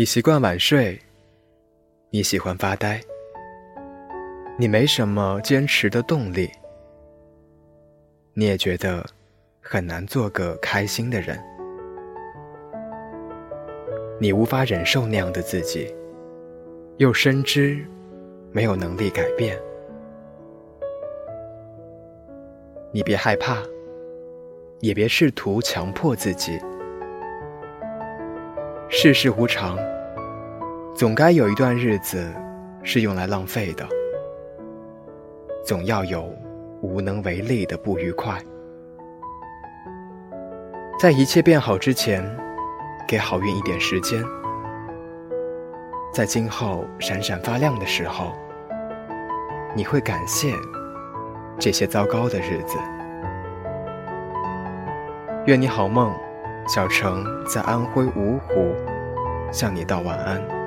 你习惯晚睡，你喜欢发呆，你没什么坚持的动力，你也觉得很难做个开心的人，你无法忍受那样的自己，又深知没有能力改变，你别害怕，也别试图强迫自己。世事无常，总该有一段日子是用来浪费的，总要有无能为力的不愉快。在一切变好之前，给好运一点时间，在今后闪闪发亮的时候，你会感谢这些糟糕的日子。愿你好梦。小城在安徽芜湖，向你道晚安。